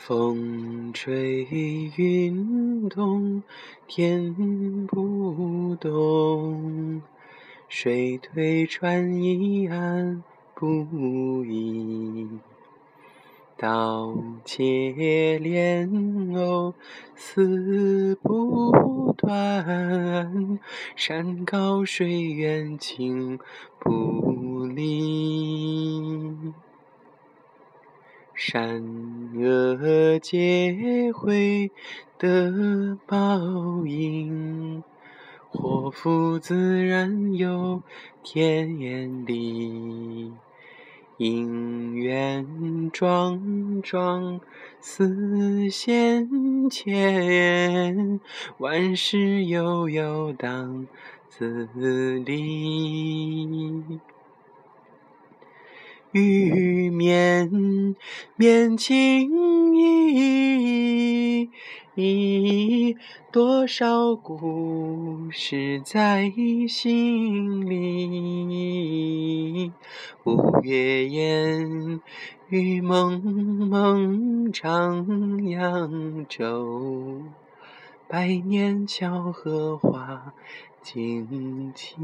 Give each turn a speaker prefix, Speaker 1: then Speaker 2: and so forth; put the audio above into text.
Speaker 1: 风吹云动，天不动，水推船移岸不移。刀切莲藕丝不断，山高水远情不离。善恶皆会得报应，祸福自然有天理。姻缘桩桩似线牵，万事悠悠当自理。玉面面情意，多少故事在心里。五月烟雨蒙蒙，唱扬州，百年桥荷花惊奇。